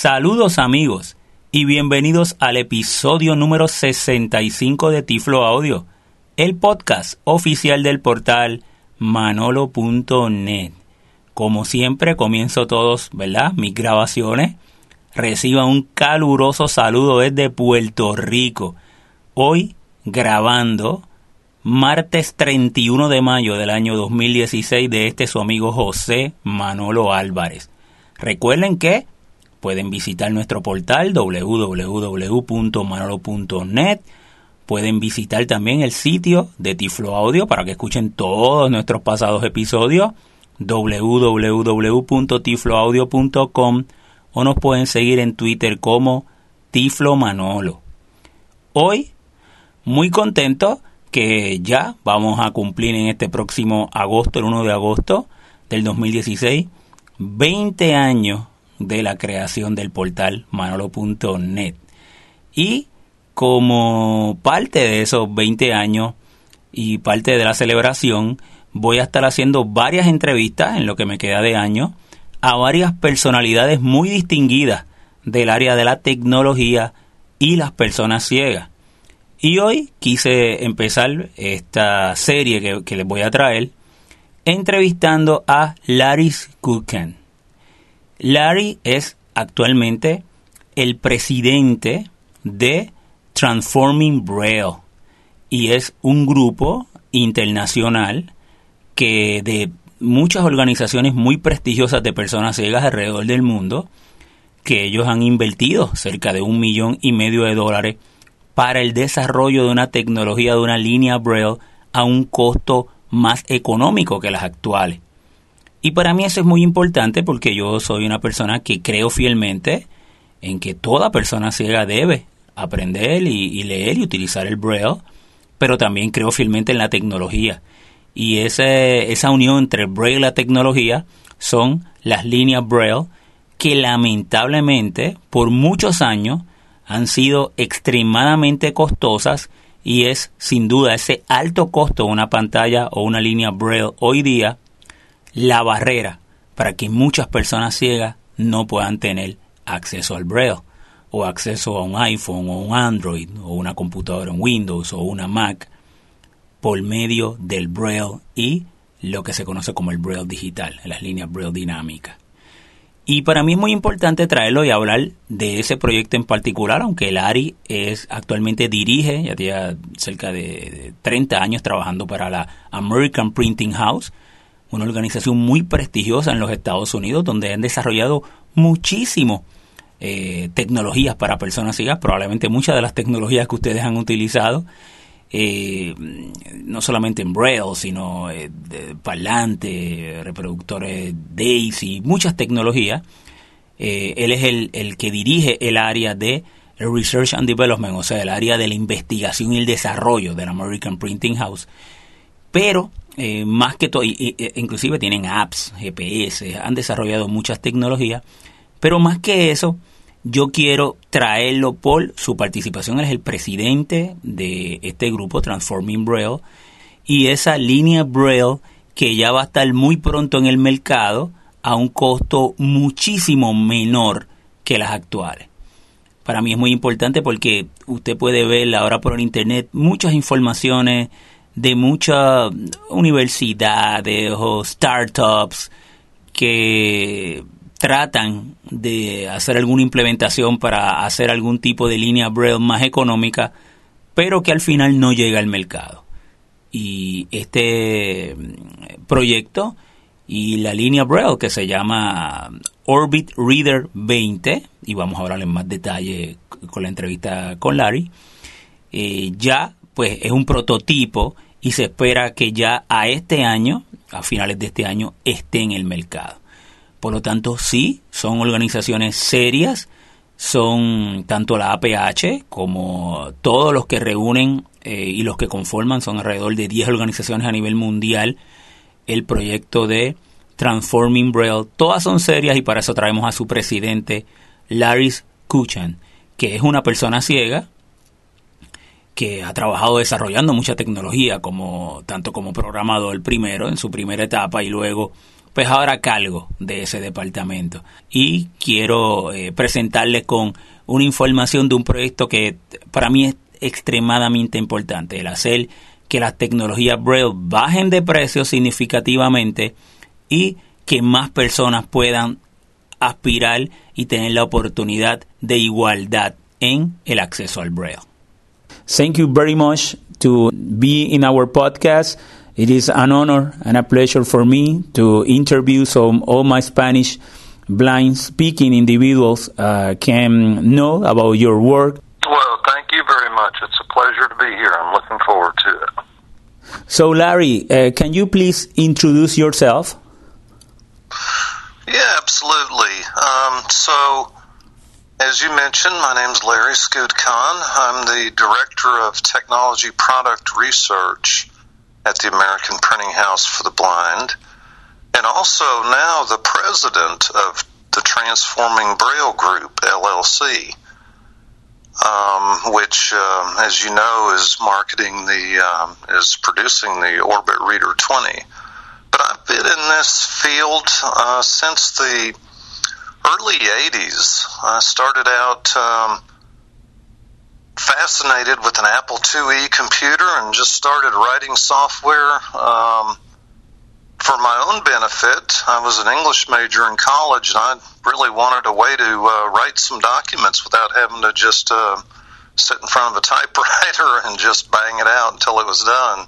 Saludos amigos y bienvenidos al episodio número 65 de Tiflo Audio, el podcast oficial del portal manolo.net. Como siempre comienzo todos, ¿verdad? Mis grabaciones. Reciba un caluroso saludo desde Puerto Rico. Hoy grabando martes 31 de mayo del año 2016 de este su amigo José Manolo Álvarez. Recuerden que pueden visitar nuestro portal www.manolo.net. Pueden visitar también el sitio de Tiflo Audio para que escuchen todos nuestros pasados episodios www.tifloaudio.com o nos pueden seguir en Twitter como Tiflo Manolo. Hoy, muy contento que ya vamos a cumplir en este próximo agosto, el 1 de agosto del 2016, 20 años de la creación del portal manolo.net. Y como parte de esos 20 años y parte de la celebración, voy a estar haciendo varias entrevistas en lo que me queda de año a varias personalidades muy distinguidas del área de la tecnología y las personas ciegas. Y hoy quise empezar esta serie que, les voy a traer entrevistando a Larry Kuken. Larry es actualmente el presidente de Transforming Braille y es un grupo internacional que de muchas organizaciones muy prestigiosas de personas ciegas alrededor del mundo que ellos han invertido cerca de un millón y medio de dólares para el desarrollo de una tecnología de una línea Braille a un costo más económico que las actuales. Y para mí eso es muy importante porque yo soy una persona que creo fielmente en que toda persona ciega debe aprender y, leer y utilizar el Braille, pero también creo fielmente en la tecnología. Y esa unión entre el Braille y la tecnología son las líneas Braille que lamentablemente por muchos años han sido extremadamente costosas y es sin duda ese alto costo de una pantalla o una línea Braille hoy día la barrera para que muchas personas ciegas no puedan tener acceso al Braille o acceso a un iPhone o un Android o una computadora en Windows o una Mac por medio del Braille y lo que se conoce como el Braille digital, las líneas Braille dinámicas. Y para mí es muy importante traerlo y hablar de ese proyecto en particular, aunque Larry es actualmente dirige, ya tiene cerca de 30 años trabajando para la American Printing House, una organización muy prestigiosa en los Estados Unidos, donde han desarrollado muchísimo eh, tecnologías para personas ciegas, probablemente muchas de las tecnologías que ustedes han utilizado, eh, no solamente en Braille, sino eh, parlantes, reproductores Daisy, muchas tecnologías. Eh, él es el, que dirige el área de Research and Development, o sea, el área de la investigación y el desarrollo de la American Printing House. Pero eh, más que todo, inclusive tienen apps, GPS, han desarrollado muchas tecnologías, pero más que eso, yo quiero traerlo por su participación. Él es el presidente de este grupo Transforming Braille y esa línea Braille que ya va a estar muy pronto en el mercado a un costo muchísimo menor que las actuales. Para mí es muy importante porque usted puede ver ahora por internet muchas informaciones de muchas universidades o startups que tratan de hacer alguna implementación para hacer algún tipo de línea Braille más económica, pero que al final no llega al mercado. Y este proyecto y la línea Braille que se llama Orbit Reader 20, y vamos a hablar en más detalle con la entrevista con Larry, eh, ya pues es un prototipo y se espera que ya a este año, a finales de este año, esté en el mercado. Por lo tanto, sí, son organizaciones serias, son tanto la APH como todos los que reúnen eh, y los que conforman, son alrededor de 10 organizaciones a nivel mundial, el proyecto de Transforming Braille. Todas son serias y para eso traemos a su presidente, Larry Kuchan, que es una persona ciega que ha trabajado desarrollando mucha tecnología, como tanto como programador primero en su primera etapa y luego pues ahora a cargo de ese departamento. Y quiero eh, presentarles con una información de un proyecto que para mí es extremadamente importante, el hacer que las tecnologías Braille bajen de precio significativamente y que más personas puedan aspirar y tener la oportunidad de igualdad en el acceso al Braille. Thank you very much to be in our podcast. It is an honor and a pleasure for me to interview some all my Spanish blind speaking individuals uh, can know about your work. Well, thank you very much. It's a pleasure to be here. I'm looking forward to it. So, Larry, uh, can you please introduce yourself? Yeah, absolutely. Um, so, as you mentioned, my name is Larry Skutchan. I'm the Director of Technology Product Research at the American Printing House for the Blind, and also now the President of the Transforming Braille Group, LLC, um, which, um, as you know, is marketing the, um, is producing the Orbit Reader 20. But I've been in this field uh, since the early 80s. I started out um, fascinated with an Apple IIe computer and just started writing software um, for my own benefit. I was an English major in college and I really wanted a way to uh, write some documents without having to just uh, sit in front of a typewriter and just bang it out until it was done.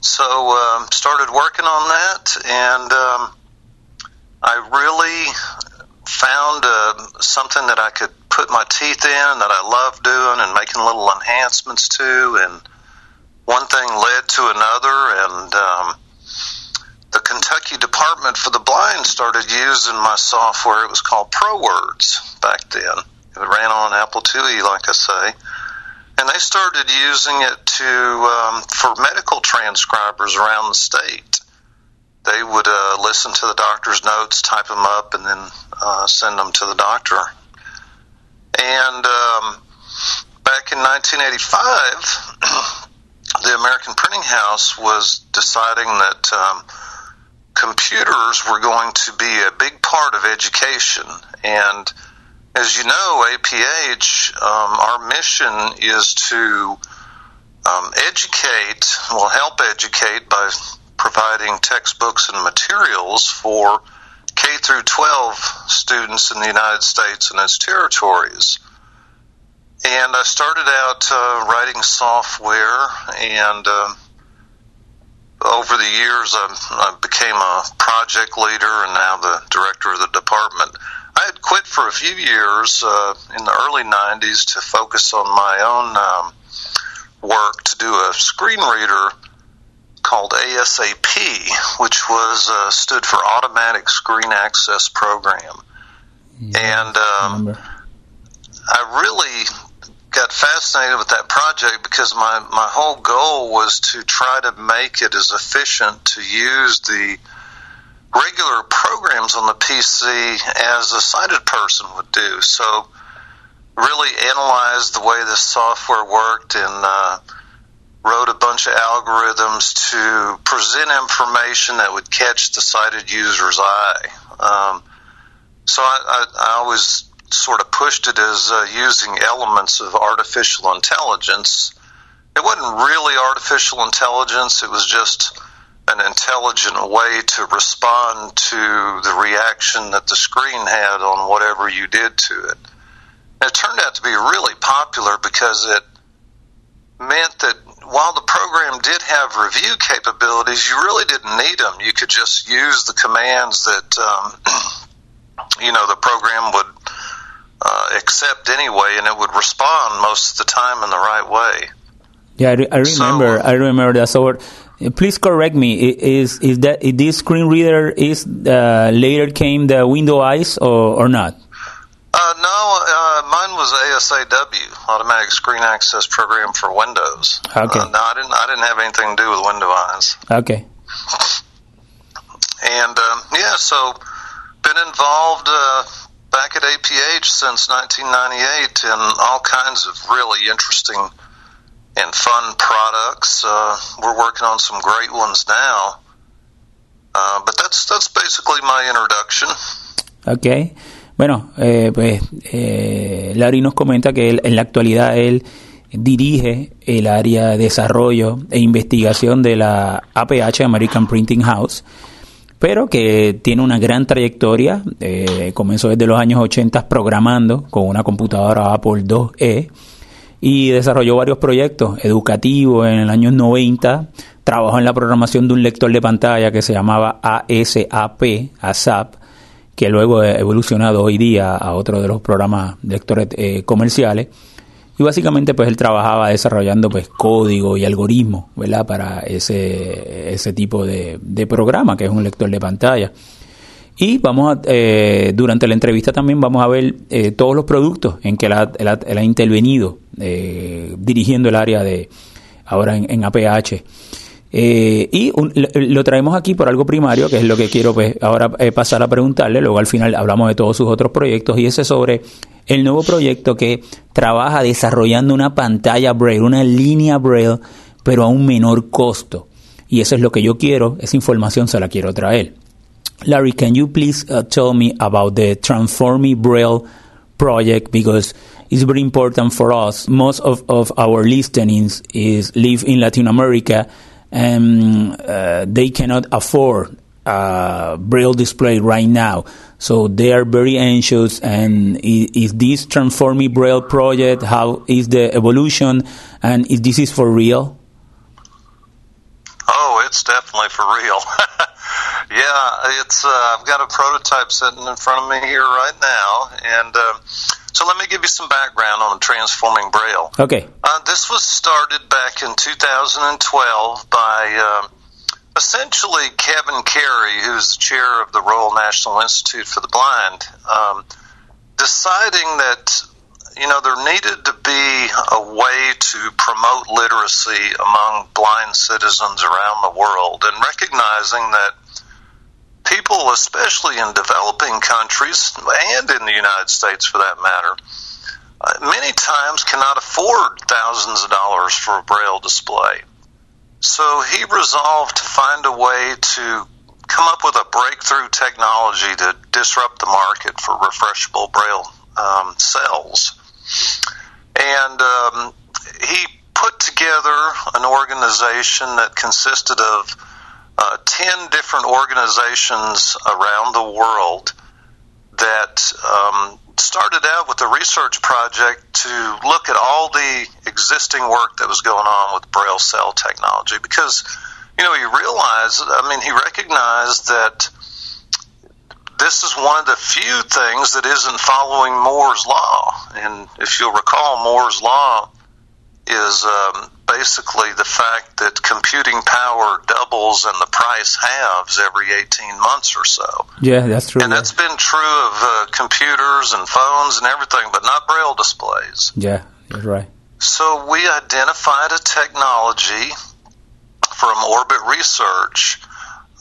So um, started working on that, and um, I really found uh, something that I could put my teeth in that I love doing and making little enhancements to, and one thing led to another, and um, the Kentucky Department for the Blind started using my software. It was called ProWords back then. It ran on Apple IIe, like I say and they started using it to um, for medical transcribers around the state. They would uh, listen to the doctor's notes, type them up, and then uh, send them to the doctor. And um, back in 1985, the American Printing House was deciding that um, computers were going to be a big part of education and as you know, APH, um, our mission is to um, educate, well, help educate by providing textbooks and materials for K through 12 students in the United States and its territories. And I started out uh, writing software, and uh, over the years I, I became a project leader and now the director of the department. I had quit for a few years uh, in the early 90s to focus on my own um, work to do a screen reader called ASAP, which was uh, stood for Automatic Screen Access Program. Yeah, and um, I really got fascinated with that project because my, my whole goal was to try to make it as efficient to use the regular programs on the PC as a sighted person would do. So, really analyzed the way this software worked and uh, wrote a bunch of algorithms to present information that would catch the sighted user's eye. Um, so I, I, I always sort of pushed it as uh, using elements of artificial intelligence. It wasn't really artificial intelligence, it was just an intelligent way to respond to the reaction that the screen had on whatever you did to it. And it turned out to be really popular because it meant that while the program did have review capabilities, you really didn't need them. You could just use the commands that, um, you know, the program would uh, accept anyway, and it would respond most of the time in the right way. Yeah, I, re- I remember. So, I remember that. So Please correct me. Is is that is this screen reader is uh, later came the Window Eyes or, or not? Uh, mine was ASAW, Automatic Screen Access Program for Windows. Okay. Uh, no, I didn't. I didn't have anything to do with Window Eyes. Okay. And um, yeah, so been involved uh, back at APH since 1998 in all kinds of really interesting and fun products. Uh, we're working on some great ones now. Uh, but that's that's basically my introduction. Okay. Bueno, eh, pues eh, Larry nos comenta que él, en la actualidad él dirige el área de desarrollo e investigación de la APH, American Printing House, pero que tiene una gran trayectoria. Eh, comenzó desde los años 80 programando con una computadora Apple IIe y desarrolló varios proyectos educativos en el año 90. Trabajó en la programación de un lector de pantalla que se llamaba ASAP, ASAP, que luego ha evolucionado hoy día a otro de los programas lectores eh, comerciales. Y básicamente pues él trabajaba desarrollando pues código y algoritmos, ¿verdad? Para ese, ese tipo de, de programa que es un lector de pantalla. Y vamos a, eh, durante la entrevista también vamos a ver eh, todos los productos en que él ha, intervenido eh, dirigiendo el área de ahora en, APH. Y lo traemos aquí por algo primario, que es lo que quiero pues ahora pasar a preguntarle, luego al final hablamos de todos sus otros proyectos, y ese sobre el nuevo proyecto que trabaja desarrollando una pantalla Braille, una línea Braille, pero a un menor costo. Y eso es lo que yo quiero, esa información se la quiero traer. Larry, can you please uh, tell me about the Transformi Braille project because it's very important for us. Most of, of our listenings is live in Latin America and uh, they cannot afford a Braille display right now. So they are very anxious. And is, is this Transformi Braille project? How is the evolution? And if this is for real? Oh, it's definitely for real. Yeah, it's. Uh, I've got a prototype sitting in front of me here right now, and uh, so let me give you some background on transforming Braille. Okay. Uh, this was started back in 2012 by uh, essentially Kevin Carey, who's the chair of the Royal National Institute for the Blind, um, deciding that you know, there needed to be a way to promote literacy among blind citizens around the world and recognizing that people, especially in developing countries and in the United States for that matter, uh, many times cannot afford thousands of dollars for a braille display. So he resolved to find a way to come up with a breakthrough technology to disrupt the market for refreshable braille um, cells. And um, he put together an organization that consisted of uh, 10 different organizations around the world that um, started out with a research project to look at all the existing work that was going on with Braille cell technology because, you know, he realized, I mean, he recognized that this is one of the few things that isn't following Moore's Law. And if you'll recall, Moore's Law is um, basically the fact that computing power doubles and the price halves every 18 months or so. Yeah, that's true. And yeah. that's been true of uh, computers and phones and everything, but not braille displays. Yeah, you're right. So we identified a technology from Orbit Research.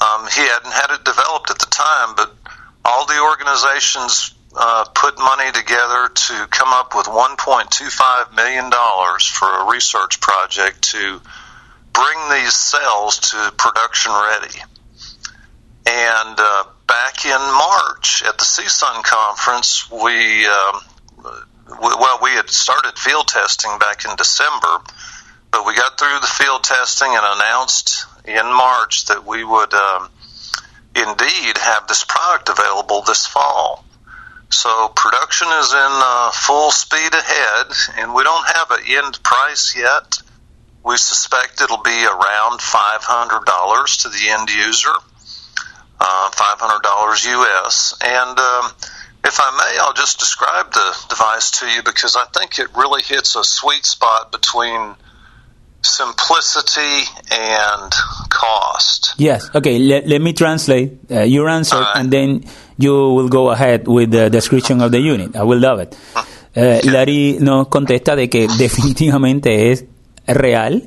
Um, he hadn't had it developed at the time, but all the organizations uh, put money together to come up with $1.25 million for a research project to bring these cells to production ready. And uh, back in March at the CSUN conference, we, um, well, we had started field testing back in December, but we got through the field testing and announced in March that we would um, indeed have this product available this fall. So production is in uh, full speed ahead, and we don't have an end price yet. We suspect it'll be around $500 to the end user, uh, $500 US. And um, if I may, I'll just describe the device to you because I think it really hits a sweet spot between simplicity and cost. Yes. Okay. Let, let me translate uh, your answer, right. and then you will go ahead with the description of the unit. I will love it. Uh, Larry nos contesta de que definitivamente es real.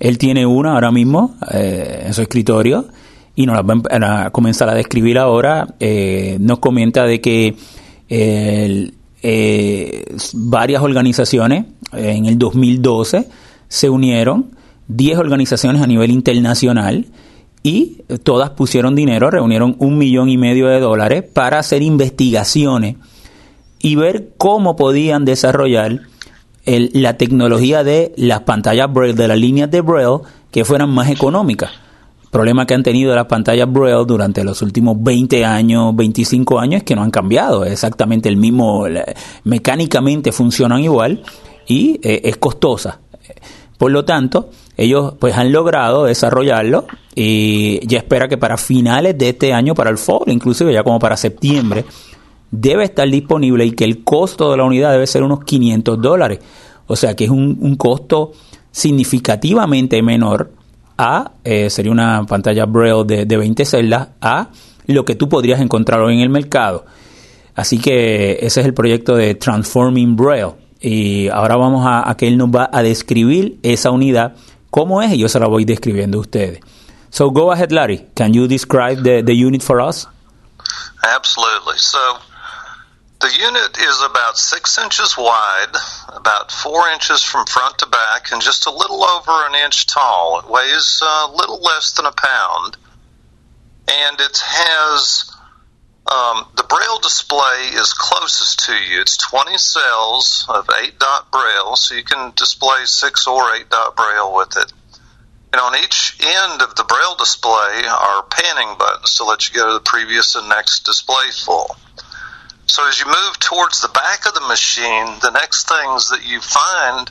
Él tiene una ahora mismo eh, en su escritorio y nos la va a comenzar a describir ahora. Eh, nos comenta de que eh, varias organizaciones en el 2012 se unieron 10 organizaciones a nivel internacional y todas pusieron dinero, reunieron un millón y medio de dólares para hacer investigaciones y ver cómo podían desarrollar la tecnología de las pantallas Braille, de las líneas de Braille, que fueran más económicas. problema que han tenido las pantallas Braille durante los últimos 20 años, 25 años, es que no han cambiado. Es exactamente el mismo, mecánicamente funcionan igual y eh, es costosa. Por lo tanto, ellos pues han logrado desarrollarlo y ya espera que para finales de este año, para el fall, inclusive ya como para septiembre, debe estar disponible y que el costo de la unidad debe ser unos 500 dólares. O sea que es un, costo significativamente menor a, eh, sería una pantalla Braille de, de 20 celdas, a lo que tú podrías encontrar hoy en el mercado. Así que ese es el proyecto de Transforming Braille. Y ahora vamos a, a que él nos va a describir esa unidad, cómo es, y yo se la voy describiendo a ustedes. So go ahead, Larry. Can you describe the, the unit for us? Absolutely. So the unit is about six inches wide, about four inches from front to back, and just a little over an inch tall. It weighs a little less than a pound, and it has um, the braille display is closest to you. It's 20 cells of 8 dot braille, so you can display 6 or 8 dot braille with it. And on each end of the braille display are panning buttons to let you go to the previous and next display full. So as you move towards the back of the machine, the next things that you find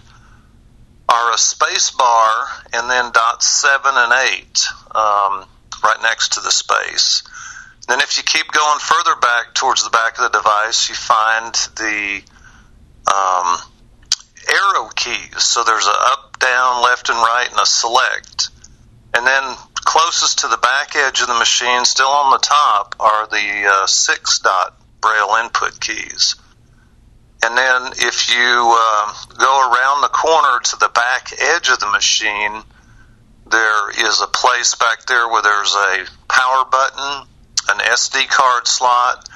are a space bar and then dots 7 and 8 um, right next to the space. Then, if you keep going further back towards the back of the device, you find the um, arrow keys. So there's a up, down, left, and right, and a select. And then closest to the back edge of the machine, still on the top, are the uh, six dot braille input keys. And then if you uh, go around the corner to the back edge of the machine, there is a place back there where there's a power button an SD card slot,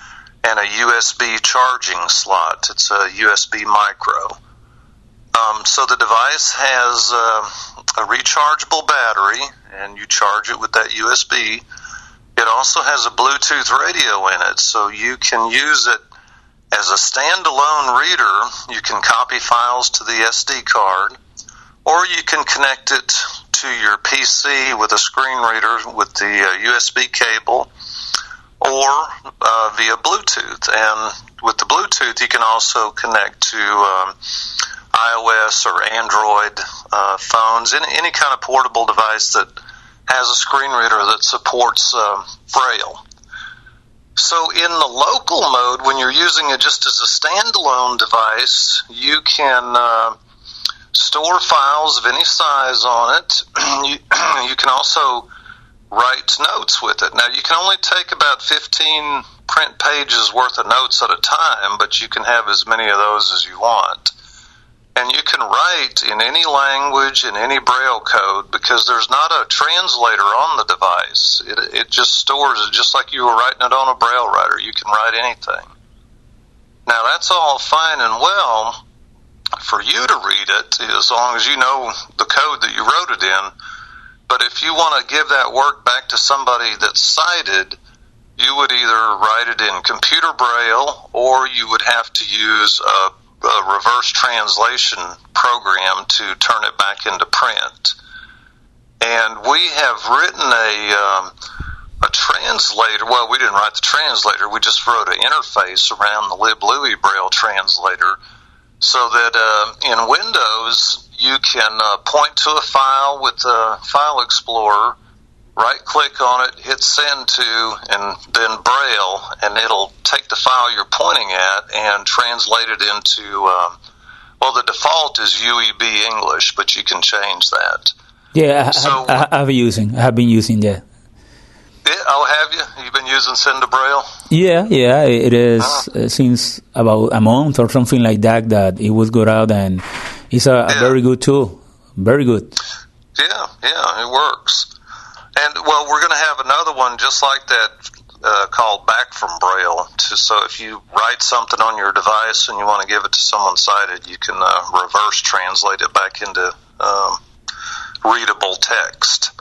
and a USB charging slot. It's a USB micro. Um, so the device has uh, a rechargeable battery, and you charge it with that USB. It also has a Bluetooth radio in it, so you can use it as a standalone reader. You can copy files to the SD card, or you can connect it to your PC with a screen reader with the uh, USB cable or uh, via Bluetooth. And with the Bluetooth, you can also connect to um, iOS or Android uh, phones, any, any kind of portable device that has a screen reader that supports um, Braille. So in the local mode, when you're using it just as a standalone device, you can uh, store files of any size on it. you, you can also write notes with it. Now, you can only take about 15 print pages worth of notes at a time, but you can have as many of those as you want. And you can write in any language, in any Braille code, because there's not a translator on the device. It, it just stores it just like you were writing it on a Braille writer. You can write anything. Now, that's all fine and well for you to read it, as long as you know the code that you wrote it in but if you want to give that work back to somebody that's sighted, you would either write it in computer braille or you would have to use a, a reverse translation program to turn it back into print. And we have written a um, a translator. Well, we didn't write the translator. We just wrote an interface around the LibLouis Braille translator, so that uh, in Windows you can uh, point to a file with the File Explorer, right click on it, hit send to, and then Braille, and it'll take the file you're pointing at and translate it into, um, well, the default is UEB English, but you can change that. Yeah, I, so, I, I have been using. I have been using that. Yeah, oh, have you? You've been using Send to Braille? Yeah, yeah. It is uh, since about a month or something like that that it was good out and it's a, yeah. very good tool. Very good. Yeah, yeah, it works. And well, we're going to have another one just like that uh, called Back from Braille. To, so if you write something on your device and you want to give it to someone sighted, you can uh, reverse translate it back into um, readable text.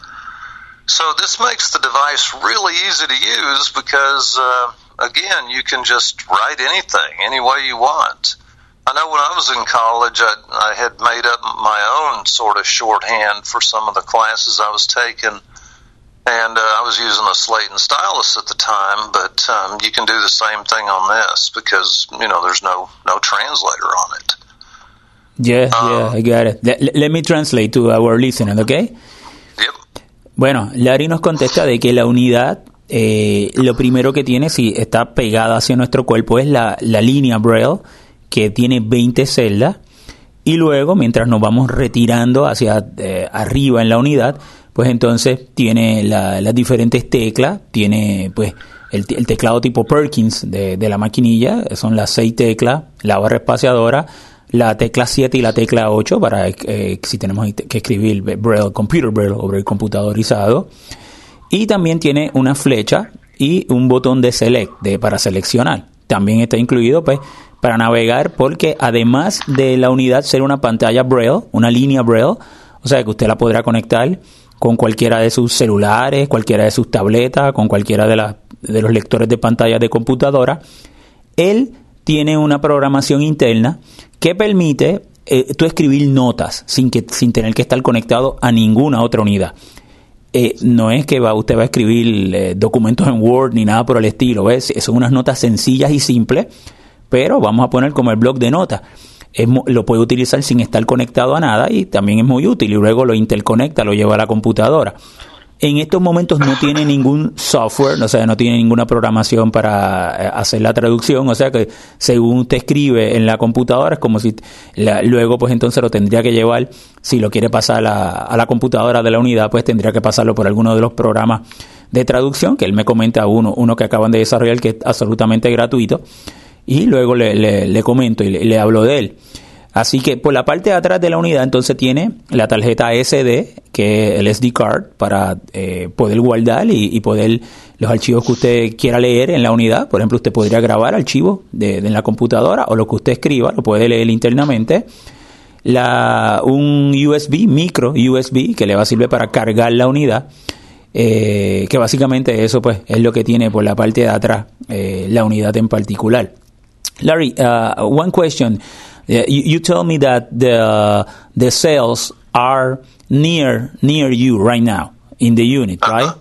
So this makes the device really easy to use because, uh, again, you can just write anything any way you want. I know when I was in college, I, I had made up my own sort of shorthand for some of the classes I was taking, and uh, I was using a slate and stylus at the time. But um, you can do the same thing on this because you know there's no no translator on it. Yeah, um, yeah, I got it. Let, let me translate to our listener, okay? Yep. Bueno, Larry nos contesta de que la unidad, eh, lo primero que tiene, si está pegada hacia nuestro cuerpo, es la, la línea Braille que tiene 20 celdas y luego mientras nos vamos retirando hacia eh, arriba en la unidad, pues entonces tiene las diferentes teclas, tiene pues el, teclado tipo Perkins de, la maquinilla, son las seis teclas, la barra espaciadora, la tecla 7 y la tecla 8 para eh, si tenemos que escribir Braille, Computer Braille o Braille computadorizado. Y también tiene una flecha y un botón de select de, para seleccionar. También está incluido pues para navegar porque además de la unidad ser una pantalla Braille, una línea Braille, o sea que usted la podrá conectar con cualquiera de sus celulares, cualquiera de sus tabletas, con cualquiera de, de los lectores de pantalla de computadora, él tiene una programación interna que permite eh, tú escribir notas sin, que, sin tener que estar conectado a ninguna otra unidad. Eh, no es que va, usted va a escribir eh, documentos en Word ni nada por el estilo, ¿ves? son unas notas sencillas y simples pero vamos a poner como el blog de notas. lo puede utilizar sin estar conectado a nada y también es muy útil y luego lo interconecta, lo lleva a la computadora. En estos momentos no tiene ningún software, o sea, no tiene ninguna programación para eh, hacer la traducción, o sea que según usted escribe en la computadora es como si luego pues entonces lo tendría que llevar, si lo quiere pasar a la, a la computadora de la unidad, pues tendría que pasarlo por alguno de los programas de traducción, que él me comenta uno, uno que acaban de desarrollar que es absolutamente gratuito y luego le, le, comento y le, hablo de él. Así que por la parte de atrás de la unidad entonces tiene la tarjeta SD, que es el SD card, para eh, poder guardar y, poder los archivos que usted quiera leer en la unidad. Por ejemplo, usted podría grabar archivos de, en la computadora o lo que usted escriba, lo puede leer internamente. La, un USB, micro USB, que le va a servir para cargar la unidad. Eh, que básicamente eso pues es lo que tiene por la parte de atrás eh, la unidad en particular. Larry, uh, one question. Uh, you, you told me that the the cells are near near you right now in the unit, uh-huh. right?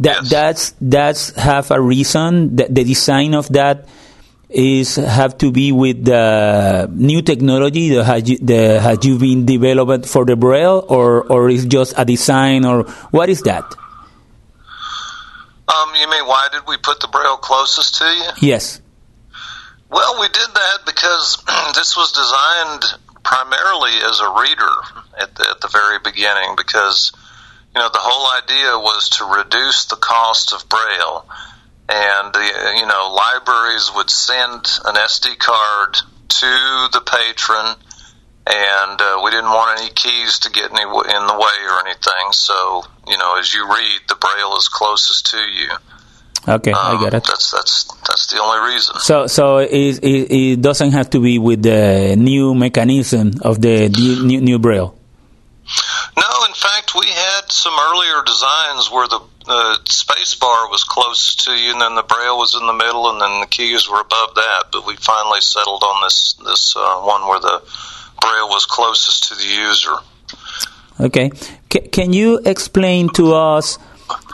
That yes. that's that's have a reason. That the design of that is have to be with the new technology that has you, that has you been developed for the braille, or or is just a design, or what is that? Um, you mean why did we put the braille closest to you? Yes. Well, we did that because this was designed primarily as a reader at the, at the very beginning because, you know, the whole idea was to reduce the cost of Braille. And, the, you know, libraries would send an SD card to the patron and uh, we didn't want any keys to get any in the way or anything. So, you know, as you read, the Braille is closest to you. Okay, um, I get it. That's that's that's the only reason. So so it, it, it doesn't have to be with the new mechanism of the new new braille. No, in fact, we had some earlier designs where the the space bar was closest to you, and then the braille was in the middle, and then the keys were above that. But we finally settled on this this uh, one where the braille was closest to the user. Okay, C- can you explain to us?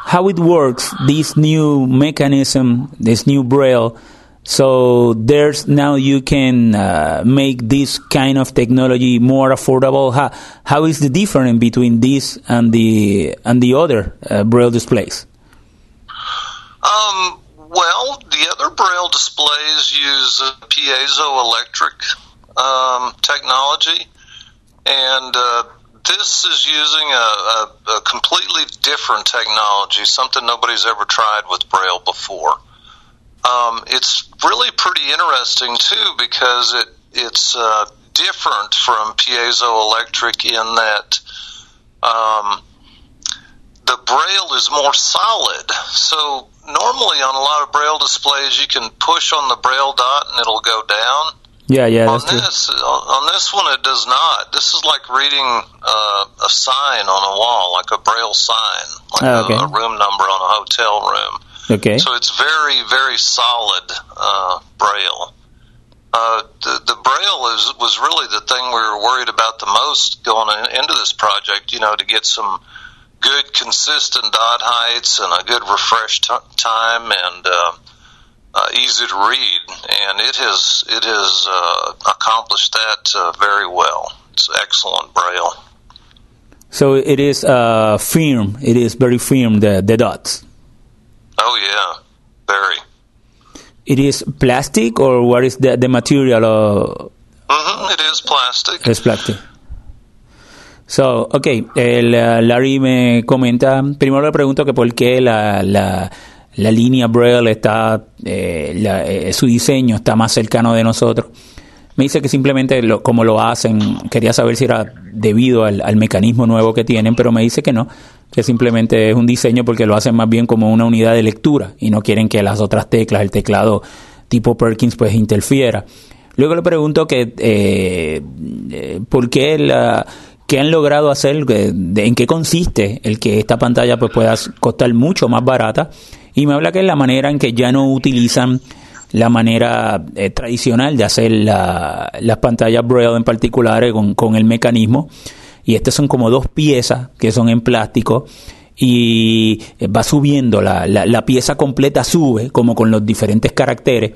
How it works, this new mechanism, this new braille. So there's now you can uh, make this kind of technology more affordable. How, how is the difference between this and the and the other uh, braille displays? Um, well, the other braille displays use piezoelectric um, technology, and uh, this is using a, a, a, completely different technology, something nobody's ever tried with Braille before. Um, it's really pretty interesting too because it it's uh, different from piezoelectric in that um, the Braille is more solid. So normally on a lot of Braille displays, you can push on the Braille dot and it'll go down. Yeah, yeah. On That's true. this, on this one, it does not. This is like reading uh, a sign on a wall, like a braille sign, like Ah, okay. a, a room number on a hotel room. Okay. So it's very, very solid uh, braille. Uh, the, the braille is was really the thing we were worried about the most going in, into this project. You know, to get some good, consistent dot heights and a good refresh t- time and uh, uh, easy to read. And it has it has uh, accomplished that uh, very well. It's excellent braille. So it is uh, firm. It is very firm. The the dots. Oh yeah, very. It is plastic or what is the the material? Of, hmm it is plastic. es plastic. So, ok, el, uh, Larry me comenta, primero le pregunto que por qué la, la, la línea Braille está, eh, la- eh, su diseño está más cercano de nosotros. Me dice que simplemente lo- como lo hacen, quería saber si era debido al, mecanismo nuevo que tienen, pero me dice que no, que simplemente es un diseño porque lo hacen más bien como una unidad de lectura y no quieren que las otras teclas, el teclado tipo Perkins, pues interfiera. Luego le pregunto que eh, eh, por qué la qué han logrado hacer, de- en qué consiste el que esta pantalla pues pueda costar mucho más barata y me habla que es la manera en que ya no utilizan la manera eh, tradicional de hacer la- las pantallas Braille en particular eh, con, con el mecanismo. Y estas son como dos piezas que son en plástico y eh, va subiendo, la, la, la pieza completa sube como con los diferentes caracteres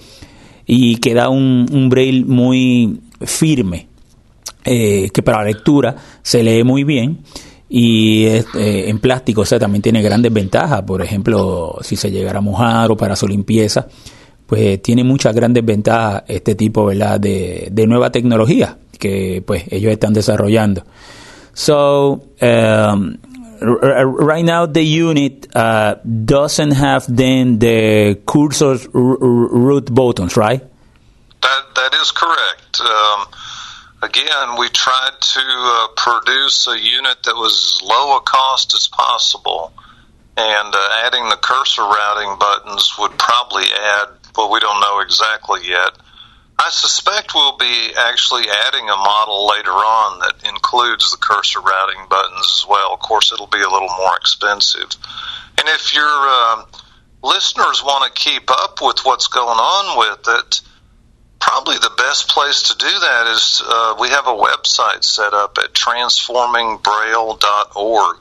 y queda un, un braille muy firme eh, que para la lectura se lee muy bien y es, eh, en plástico, o sea, también tiene grandes ventajas, por ejemplo, si se llegara a mojar o para su limpieza, pues tiene muchas grandes ventajas este tipo ¿verdad? De, de nueva tecnología que pues ellos están desarrollando. So, um, right now the unit uh, doesn't have then the cursor root buttons, right? That that is correct. Um, again, we tried to uh, produce a unit that was as low a cost as possible, and uh, adding the cursor routing buttons would probably add. Well, we don't know exactly yet. I suspect we'll be actually adding a model later on that includes the cursor routing buttons as well. Of course, it'll be a little more expensive. And if your um listeners want to keep up with what's going on with it, probably the best place to do that is uh, we have a website set up at transformingbraille.org,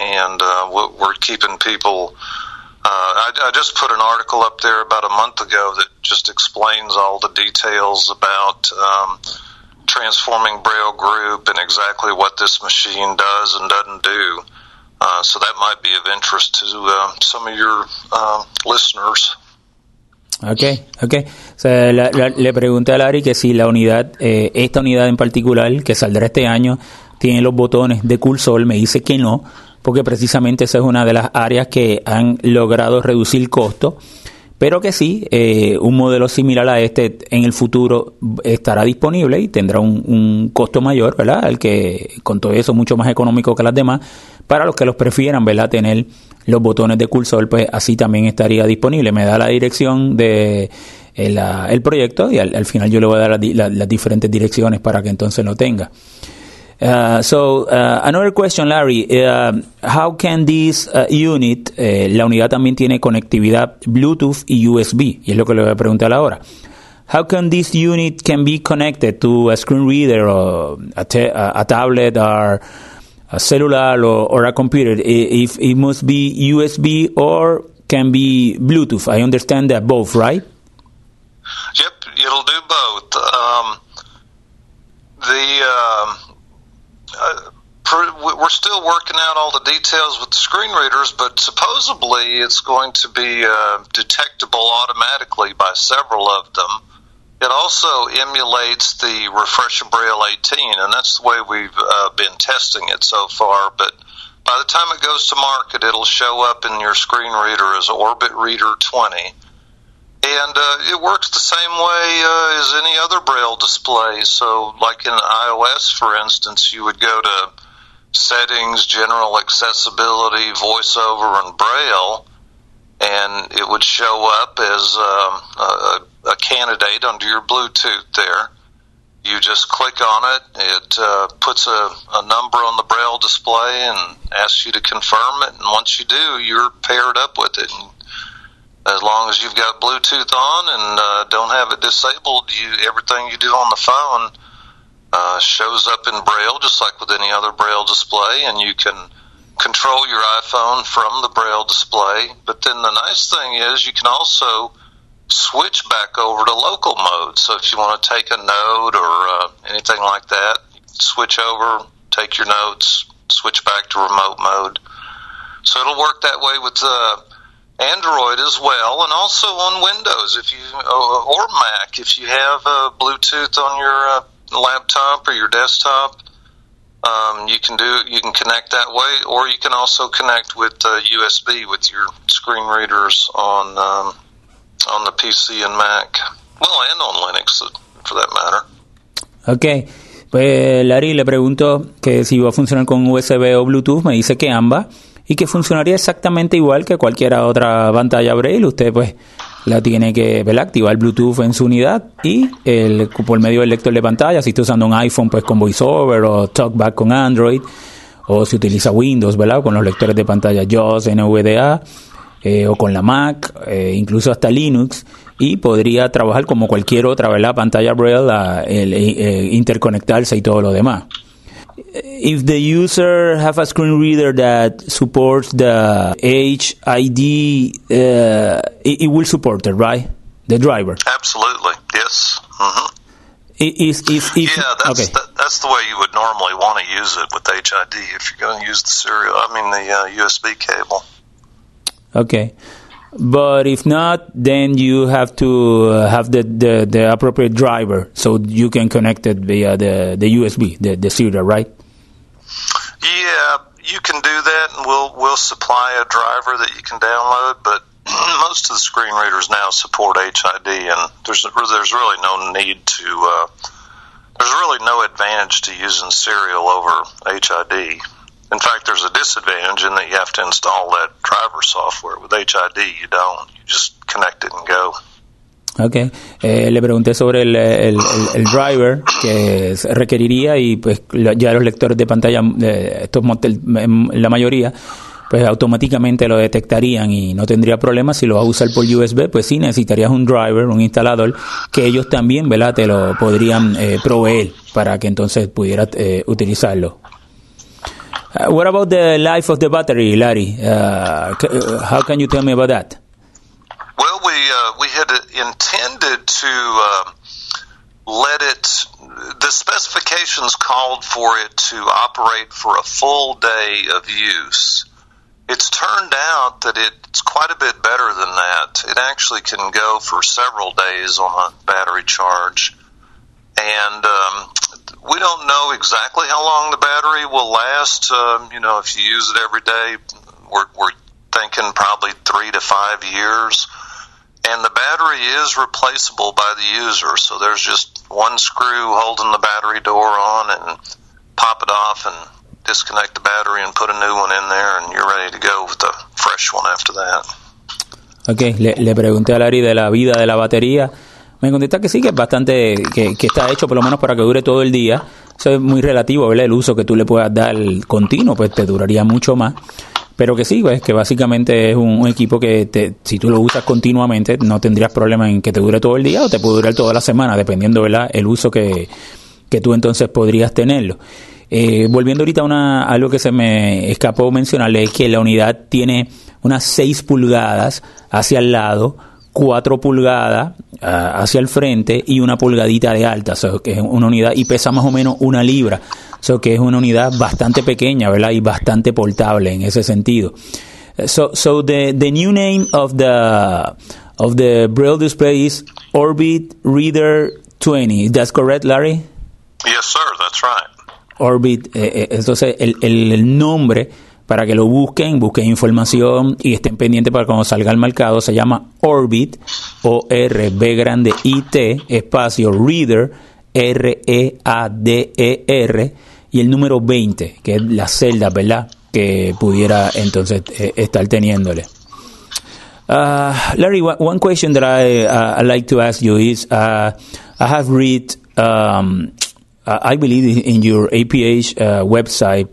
and uh, we're- keeping people. Uh, I, I just put an article up there about a month ago that just explains all the details about um, transforming Braille Group and exactly what this machine does and doesn't do. Uh, so that might be of interest to uh, some of your uh, listeners. Ok, ok. O sea, la- le pregunté a Larry que si la unidad, eh, esta unidad en particular, que saldrá este año, tiene los botones de cursor. Me dice que no, porque precisamente esa es una de las áreas que han logrado reducir costo. Pero que sí, eh, un modelo similar a este en el futuro estará disponible y tendrá un, un costo mayor, ¿verdad? El que con todo eso mucho más económico que las demás. Para los que los prefieran, ¿verdad? Tener los botones de cursor, pues así también estaría disponible. Me da la dirección de el, ah, el proyecto y al, al final yo le voy a dar las diferentes direcciones para que entonces lo tenga. Uh, so uh, another question, Larry, uh, how can this uh, unit, eh, la unidad también tiene conectividad Bluetooth y USB, y es lo que le voy a preguntar ahora. How can this unit can be connected to a screen reader or a tablet or a cellular or, or a computer, if it must be USB or can be Bluetooth. I understand that both, right? Yep, it'll do both. Um, the um, uh, we're still working out all the details with the screen readers, but supposedly it's going to be uh, detectable automatically by several of them. It also emulates the Refreshabraille 18, and that's the way we've uh, been testing it so far. But by the time it goes to market, it'll show up in your screen reader as Orbit Reader 20 and uh, it works the same way uh, as any other braille display so like in ios for instance you would go to settings general accessibility voiceover and braille and it would show up as um, a, a candidate under your bluetooth there you just click on it. It uh, puts a, a number on the braille display and asks you to confirm it. And once you do, you're paired up with it. And as long as you've got Bluetooth on and uh, don't have it disabled, you everything you do on the phone uh, shows up in braille, just like with any other braille display, and you can control your iPhone from the braille display. But then the nice thing is you can also switch back over to local mode. So if you want to take a note or uh, anything like that, switch over, take your notes, switch back to remote mode. So it'll work that way with uh, Android as well, and also on Windows if you or Mac if you have uh, Bluetooth on your uh, laptop or your desktop. Um, you can do you can connect that way, or you can also connect with uh, USB with your screen readers on um, on the PC and Mac. Well, and on Linux, for that matter. Ok, pues Larry le pregunto que si va a funcionar con USB o Bluetooth, me dice que ambas y que funcionaría exactamente igual que cualquier otra pantalla Braille. Usted pues la tiene que ¿verdad? activar Bluetooth en su unidad y el, por medio del lector de pantalla, si está usando un iPhone pues con VoiceOver o TalkBack con Android o si utiliza Windows, ¿verdad? Con los lectores de pantalla JAWS, NVDA eh, o con la Mac, eh, incluso hasta Linux, y podría trabajar como cualquier otra ¿verdad? pantalla Braille, el, eh, interconectarse y todo lo demás. If the user have a screen reader that supports the HID, uh, it, it, will support it, right? The driver. Absolutely, yes. Mm-hmm. Is, if, if, yeah, that's, okay. that, that's the way you would normally want to use it with HID if you're going to use the serial, I mean the uh, USB cable. Okay. But if not, then you have to uh, have the, the, the, appropriate driver so you can connect it via the, the USB, the, the serial, right? Yeah, you can do that, and we'll we'll supply a driver that you can download. But most of the screen readers now support HID, and there's there's really no need to. Uh, there's really no advantage to using serial over HID. In fact, there's a disadvantage in that you have to install that driver software. With HID, you don't. You just connect it and go. Ok, eh, le pregunté sobre el, driver que requeriría y pues ya los lectores de pantalla, de estos la mayoría, pues automáticamente lo detectarían y no tendría problema si lo vas a usar por USB, pues sí necesitarías un driver, un instalador, que ellos también, ¿verdad? Te lo podrían eh, proveer para que entonces pudieras eh, utilizarlo. Uh, what about the life of the battery, Larry? Uh, how can you tell me about that? Well, we uh, we had intended to uh, let it. The specifications called for it to operate for a full day of use. It's turned out that it's quite a bit better than that. It actually can go for several days on a battery charge, and um, we don't know exactly how long the battery will last. Um, you know, if you use it every day, we're, we're thinking probably three to five years. And the battery is replaceable by the user, so there's just one screw holding the battery door on and pop it off and disconnect the battery and put a new one in there and you're ready to go with the fresh one after that. Okay, le, le pregunté a Larry de la vida de la batería Me contesta que sí, que es bastante, que, que, está hecho por lo menos para que dure todo el día. Eso es muy relativo, ¿verdad? El uso que tú le puedas dar continuo, pues te duraría mucho más. Pero que sí, pues que básicamente es un, equipo que te, si tú lo usas continuamente no tendrías problema en que te dure todo el día o te puede durar toda la semana, dependiendo, ¿verdad? El uso que, que tú entonces podrías tenerlo. Eh, volviendo ahorita a una, algo que se me escapó mencionarle, es que la unidad tiene unas 6 pulgadas hacia el lado, 4 pulgadas hacia el frente y una pulgadita de alta, so, que es una unidad y pesa más o menos una libra, so, que es una unidad bastante pequeña, ¿verdad? Y bastante portable en ese sentido. So, so the, the new name of the of the Braille display is Orbit Reader 20. Is that correct, Larry? Yes, sir. That's right. Orbit. Eh, eh, entonces, el, el nombre para que lo busquen, busquen información y estén pendientes para cuando salga al mercado. Se llama Orbit, O-R-B grande I-T, espacio Reader, R-E-A-D-E-R, e y el número 20, que es la celda, ¿verdad? Que pudiera entonces eh, estar teniéndole. Uh, Larry, one question that I uh, like to ask you is, uh, I have read um, I believe in your APH uh, website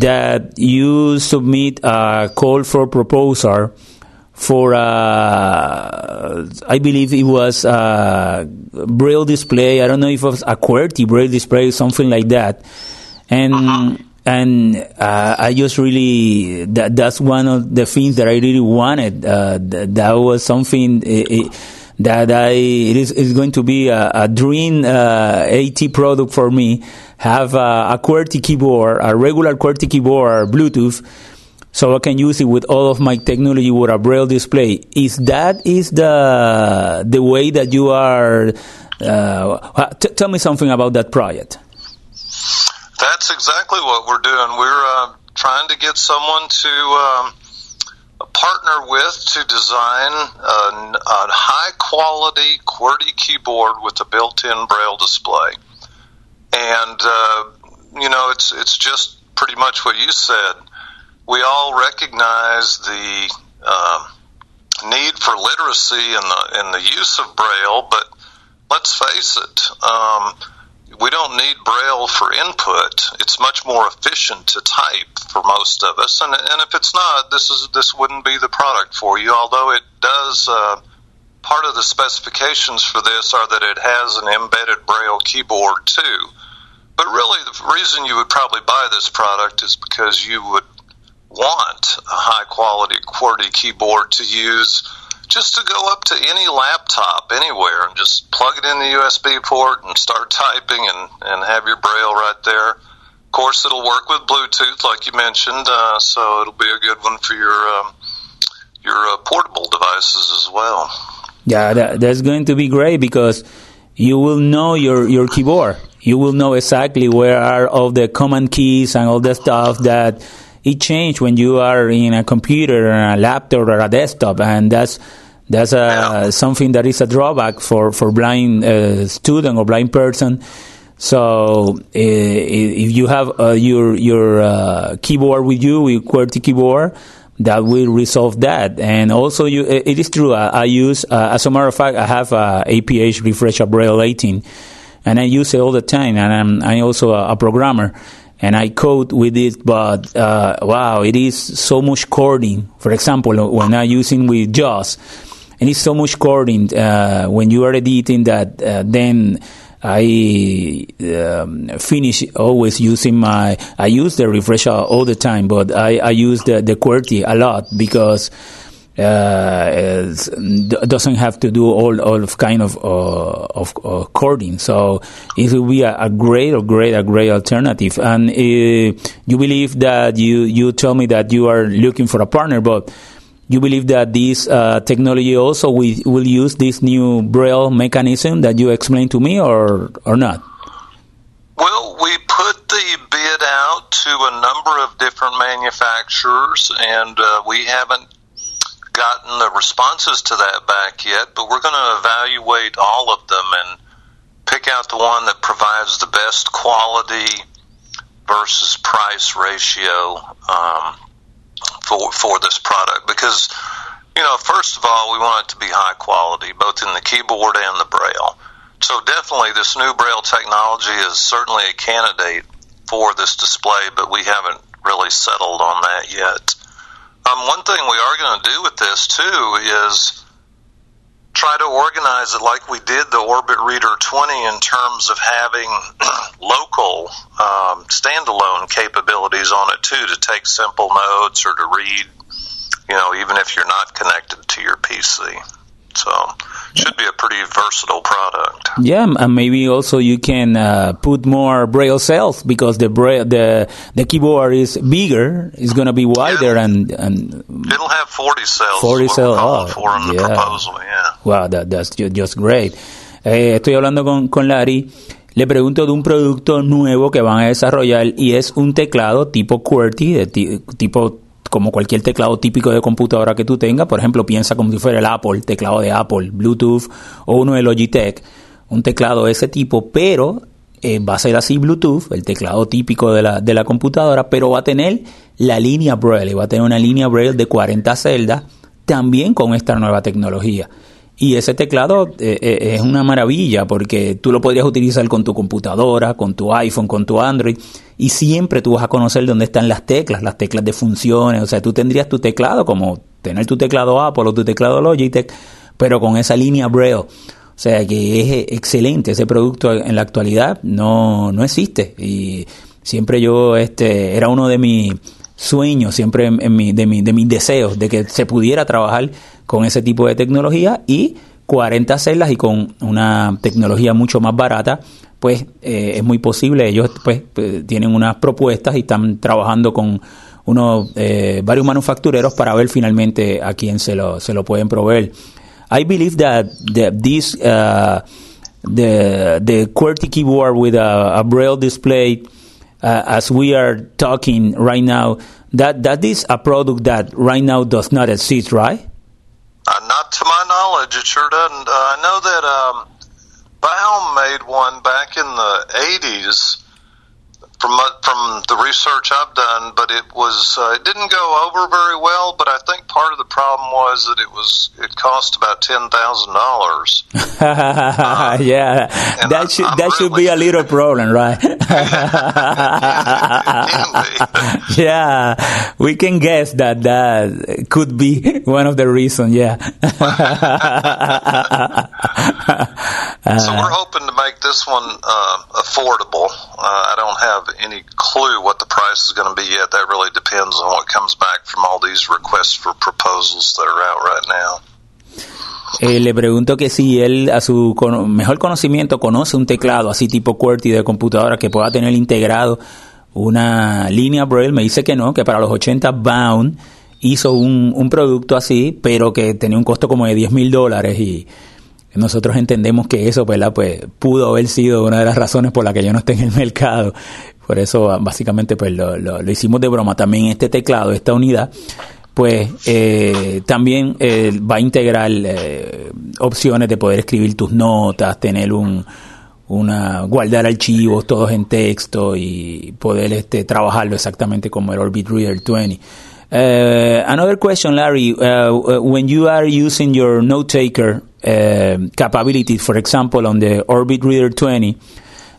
that you submit a call for proposal for uh, I believe it was a braille display. I don't know if it was a QWERTY braille display, something like that. And uh-huh. and uh, I just really that that's one of the things that I really wanted. Uh, that, that was something. It, it, that I it is, is going to be a, a dream uh, AT product for me. Have a, a QWERTY keyboard, a regular QWERTY keyboard, Bluetooth, so I can use it with all of my technology with a braille display. Is that is the the way that you are? Uh, t- tell me something about that project. That's exactly what we're doing. We're uh, trying to get someone to. Um, partner with to design a, a high quality QWERTY keyboard with a built-in braille display. And uh, you know, it's it's just pretty much what you said. We all recognize the uh, need for literacy and the in the use of braille, but let's face it. Um, we don't need Braille for input. It's much more efficient to type for most of us. And, and if it's not, this is this wouldn't be the product for you. Although it does, uh, part of the specifications for this are that it has an embedded Braille keyboard too. But really, the reason you would probably buy this product is because you would want a high quality QWERTY keyboard to use just to go up to any laptop anywhere and just plug it in the USB port and start typing and, and have your braille right there. Of course, it'll work with Bluetooth, like you mentioned, uh, so it'll be a good one for your um, your uh, portable devices as well. Yeah, that, that's going to be great because you will know your, your keyboard. You will know exactly where are all the command keys and all the stuff that it changed when you are in a computer or a laptop or a desktop, and that's that's a, something that is a drawback for for blind uh, student or blind person. So uh, if you have uh, your your uh, keyboard with you, with QWERTY keyboard, that will resolve that. And also, you, it is true. I, I use, uh, as a matter of fact, I have a APH Refreshabraille 18, and I use it all the time. And I'm, I'm also a, a programmer and I code with it, but uh, wow, it is so much coding. For example, when I'm using with JAWS, and it's so much coding uh, when you are editing that uh, then I um, finish always using my I use the refresher all the time but I, I use the, the QWERTY a lot because uh, doesn't have to do all, all of kind of uh, of uh, coding. So it will be a, a, great, a great, a great alternative. And uh, you believe that you you tell me that you are looking for a partner, but you believe that this uh, technology also will, will use this new braille mechanism that you explained to me, or or not? Well, we put the bid out to a number of different manufacturers, and uh, we haven't gotten the responses to that back yet, but we're going to evaluate all of them and pick out the one that provides the best quality versus price ratio um, for for this product. Because you know, first of all, we want it to be high quality, both in the keyboard and the braille. So definitely, this new braille technology is certainly a candidate for this display, but we haven't really settled on that yet. Um, one thing we are going to do with this too is try to organize it like we did the Orbit Reader 20 in terms of having local um, standalone capabilities on it too to take simple notes or to read, you know, even if you're not connected to your PC. So should be a pretty versatile product. Yeah, and maybe also you can uh, put more braille cells because the braille, the the keyboard is bigger, it's going to be wider, yeah. and and it'll have forty cells. Forty cells. Oh, for in yeah. the proposal, yeah. Wow, that, that's just great. Eh, estoy hablando con, con Larry. Le pregunto de un producto nuevo que van a desarrollar y es un teclado tipo QWERTY, tipo como cualquier teclado típico de computadora que tú tengas. Por ejemplo, piensa como si fuera el Apple, teclado de Apple, Bluetooth o uno de Logitech, un teclado de ese tipo, pero eh, va a ser así Bluetooth, el teclado típico de la, de la computadora, pero va a tener la línea Braille, va a tener una línea Braille de 40 celdas, también con esta nueva tecnología. Y ese teclado eh, eh, es una maravilla porque tú lo podrías utilizar con tu computadora, con tu iPhone, con tu Android y siempre tú vas a conocer dónde están las teclas, las teclas de funciones. O sea, tú tendrías tu teclado como tener tu teclado Apple o tu teclado Logitech, pero con esa línea Braille. O sea, que es excelente. Ese producto en la actualidad no, no existe. Y siempre yo, este, era uno de mis sueños, siempre de, mi, de mis deseos, de que se pudiera trabajar con ese tipo de tecnología y 40 celdas y con una tecnología mucho más barata, pues eh, es muy posible. Ellos pues eh, tienen unas propuestas y están trabajando con unos eh, varios manufactureros para ver finalmente a quién se lo, se lo pueden proveer. I believe that, this uh, the the QWERTY keyboard with a, braille display, as we are talking right now, that that is a product that right now does not exist, right? Uh, not to my knowledge, it sure doesn't. Uh, I know that um, Baum made one back in the 80s from uh, from the research I've done, but it was uh, it didn't go over very well. But I think part of the problem was that it was it cost about ten thousand dollars. Yeah, that should I'm that really should be a little problem, right? yeah, we can guess that that could be one of the reasons. Yeah. so we're hoping to make this one uh, affordable. Uh, I don't have any clue what the price is going to be yet. That really depends on what comes back from all these requests for proposals that are out right now. Eh, le pregunto que si él, a su mejor conocimiento, conoce un teclado así tipo QWERTY de computadora que pueda tener integrado una línea Braille. Me dice que no, que para los 80 Bound hizo un, un producto así, pero que tenía un costo como de 10 mil dólares y nosotros entendemos que eso, ¿verdad? Pues pudo haber sido una de las razones por la que yo no esté en el mercado. Por eso, básicamente, pues lo, lo, hicimos de broma. También este teclado, esta unidad, pues eh, también eh, va a integrar eh, opciones de poder escribir tus notas, tener un, una guardar archivos todos en texto y poder este trabajarlo exactamente como el Orbit Reader 20. Uh, another question, Larry. Uh, when you are using your note taker uh, capability, for example, on the Orbit Reader 20,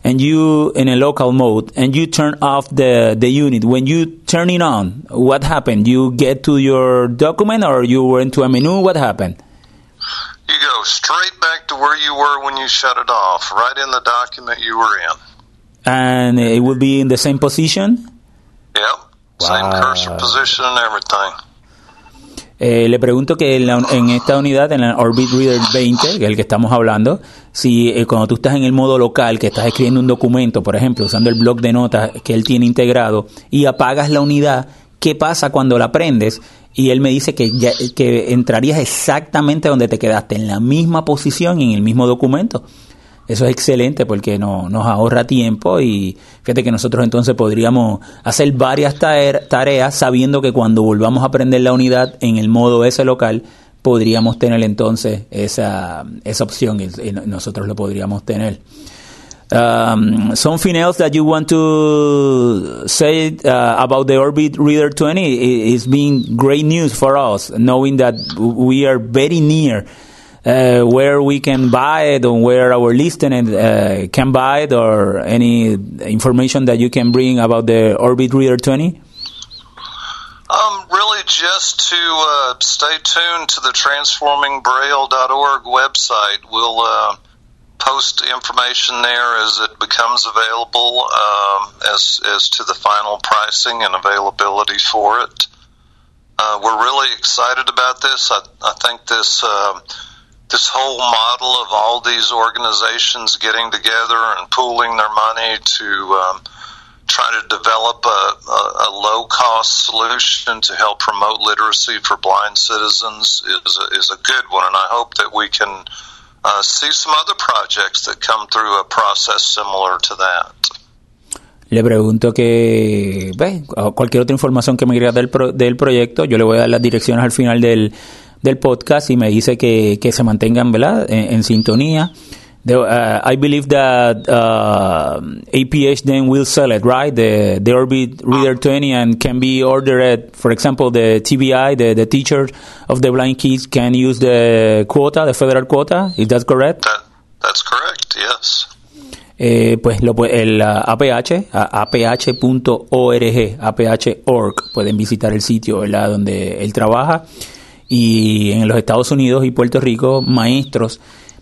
and you in a local mode, and you turn off the, the unit, when you turn it on, what happened? You get to your document or you went to a menu? What happened? You go straight back to where you were when you shut it off, right in the document you were in. And it will be in the same position? Yep. Same cursor position and everything. Eh, le pregunto que en, la, en, esta unidad, en la Orbit Reader 20, que es el que estamos hablando, si eh, cuando tú estás en el modo local, que estás escribiendo un documento, por ejemplo, usando el blog de notas que él tiene integrado, y apagas la unidad, ¿qué pasa cuando la prendes? Y él me dice que, ya, que entrarías exactamente donde te quedaste, en la misma posición en el mismo documento. Eso es excelente porque no, nos ahorra tiempo y fíjate que nosotros entonces podríamos hacer varias tareas sabiendo que cuando volvamos a aprender la unidad en el modo ese local, podríamos tener entonces esa, esa opción y, nosotros lo podríamos tener. Um, something else that you want to say uh, about the Orbit Reader 20 is being great news for us, knowing that we are very near uh, where we can buy it or where our listeners uh, can buy it or any information that you can bring about the Orbit Reader 20? Um, really, just to uh, stay tuned to the transformingbraille.org website. We'll uh, post information there as it becomes available, um, as as to the final pricing and availability for it. Uh, we're really excited about this. I, I think this uh, this whole model of all these organizations getting together and pooling their money to um, try to develop a, a, a low cost solution to help promote literacy for blind citizens is a, is a good one, and I hope that we can uh, see some other projects that come through a process similar to that. Le pregunto que, ve, cualquier otra información que me quiera del, pro, del proyecto, yo le voy a dar las direcciones al final del, del podcast y me dice que, que se mantengan ¿verdad? En, en, sintonía The, uh, I believe that uh, APH then will sell it, right? The the Orbit Reader 20 and can be ordered. At, for example, the TBI, the, the teacher of the blind kids, can use the quota, the federal quota. Is that correct? That, that's correct. Yes. Eh, pues lo, el uh, APH, aph.org, aph.org, pueden visitar el sitio ¿verdad? donde él trabaja. Y en los Estados Unidos y Puerto Rico, maestros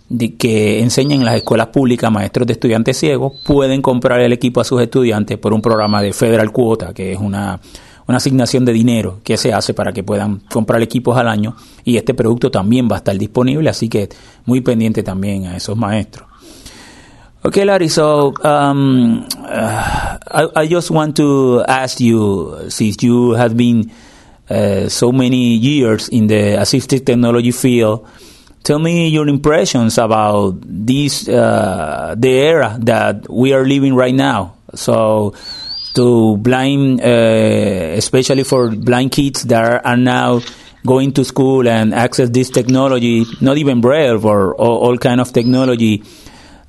de que enseñan en las escuelas públicas, maestros de estudiantes ciegos, pueden comprar el equipo a sus estudiantes por un programa de Federal Quota, que es una, una asignación de dinero que se hace para que puedan comprar equipos al año. Y este producto también va a estar disponible, así que muy pendiente también a esos maestros. Okay, Larry. So um, uh, I, I, just want to ask you, since you have been uh, so many years in the assistive technology field, tell me your impressions about this, uh, the era that we are living right now. So, to blind, uh, especially for blind kids that are now going to school and access this technology, not even braille or all, kind of technology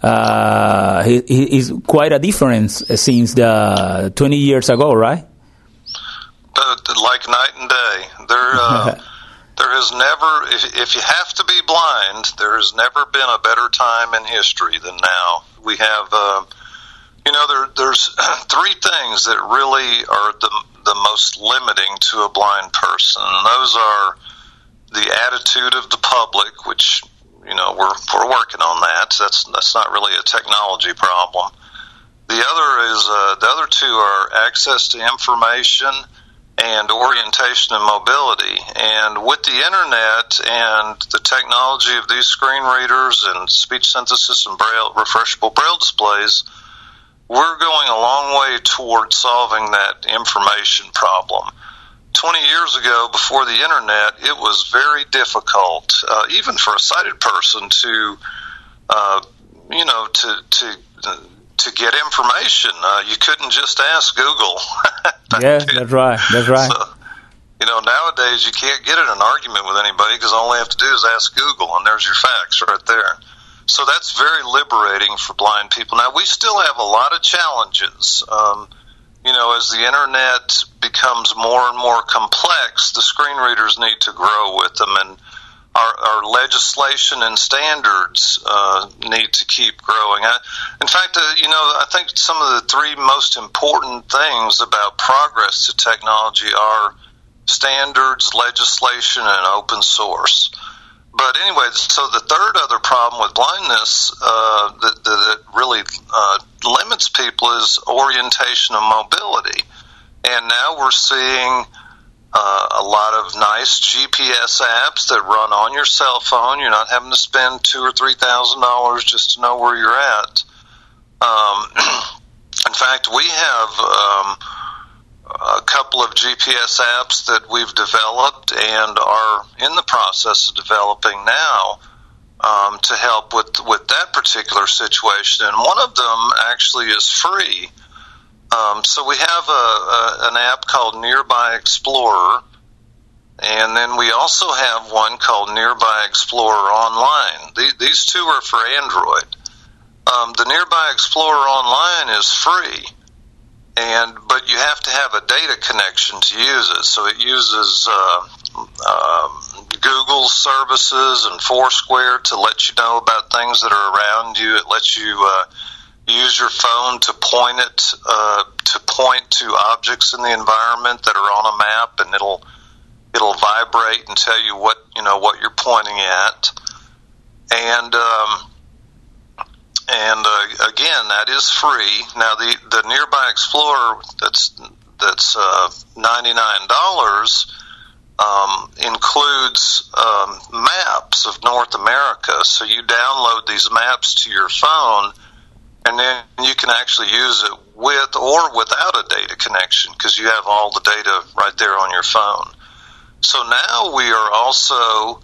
uh, is quite a difference since the 20 years ago, right? Like night and day. There, uh, there has never, if, if you have to be blind, there has never been a better time in history than now. We have, uh, you know, there, there's three things that really are the, the most limiting to a blind person. And those are the attitude of the public, which you know we're we're working on that. That's that's not really a technology problem. The other is uh, the other two are access to information and orientation and mobility. And with the internet and the technology of these screen readers and speech synthesis and braille refreshable braille displays, we're going a long way toward solving that information problem. 20 years ago, before the internet, it was very difficult, uh, even for a sighted person, to, uh, you know, to to to get information. Uh, you couldn't just ask Google. yeah, that's right. That's right. So, you know, nowadays you can't get in an argument with anybody because all they have to do is ask Google, and there's your facts right there. So that's very liberating for blind people. Now we still have a lot of challenges. Um, you know, as the internet becomes more and more complex, the screen readers need to grow with them, and our, our legislation and standards uh, need to keep growing. I, in fact, uh, you know, I think some of the three most important things about progress to technology are standards, legislation, and open source. But anyway, so the third other problem with blindness uh, that, that really uh, limits people is orientation and mobility. And now we're seeing uh, a lot of nice GPS apps that run on your cell phone. You're not having to spend two or three thousand dollars just to know where you're at. Um, in fact, we have um, a couple of GPS apps that we've developed and are in the process of developing now um, to help with with that particular situation. And one of them actually is free. Um, so we have a, a, an app called Nearby Explorer, and then we also have one called Nearby Explorer Online. These, these two are for Android. Um, the Nearby Explorer Online is free and but you have to have a data connection to use it. So it uses uh, um, Google services and Foursquare to let you know about things that are around you. It lets you uh, use your phone to point it uh, to point to objects in the environment that are on a map, and it'll it'll vibrate and tell you what you know what you're pointing at. And um, and uh, again, that is free. Now, the the Nearby Explorer that's that's uh, ninety nine dollars um, includes um, maps of North America. So you download these maps to your phone, and then you can actually use it with or without a data connection because you have all the data right there on your phone. So now we are also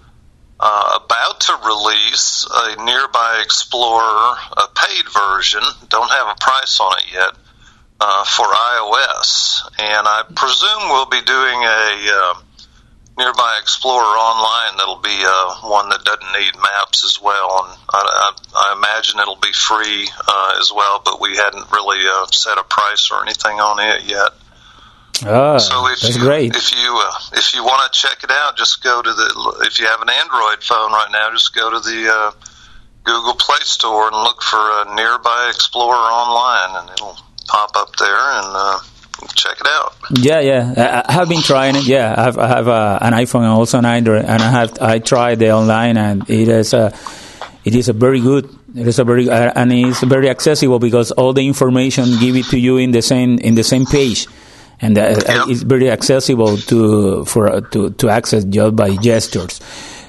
uh, about to release a Nearby Explorer, a paid version. Don't have a price on it yet uh, for iOS, and I presume we'll be doing a uh, Nearby Explorer online that'll be uh, one that doesn't need maps as well, and I, I, I imagine it'll be free uh, as well. But we hadn't really uh, set a price or anything on it yet. Oh, so if that's you, great. If you uh, if you want to check it out, just go to the. If you have an Android phone right now, just go to the uh, Google Play Store and look for uh, Nearby Explorer online, and it'll pop up there and uh, check it out. Yeah, yeah, I, I have been trying it. Yeah, I have, I have uh, an iPhone and also an Android, and I have I tried the online, and it is a it is a very good. It is a very uh, and it's very accessible because all the information give it to you in the same in the same page, and uh, Yep. it's very accessible to for to to access just by gestures.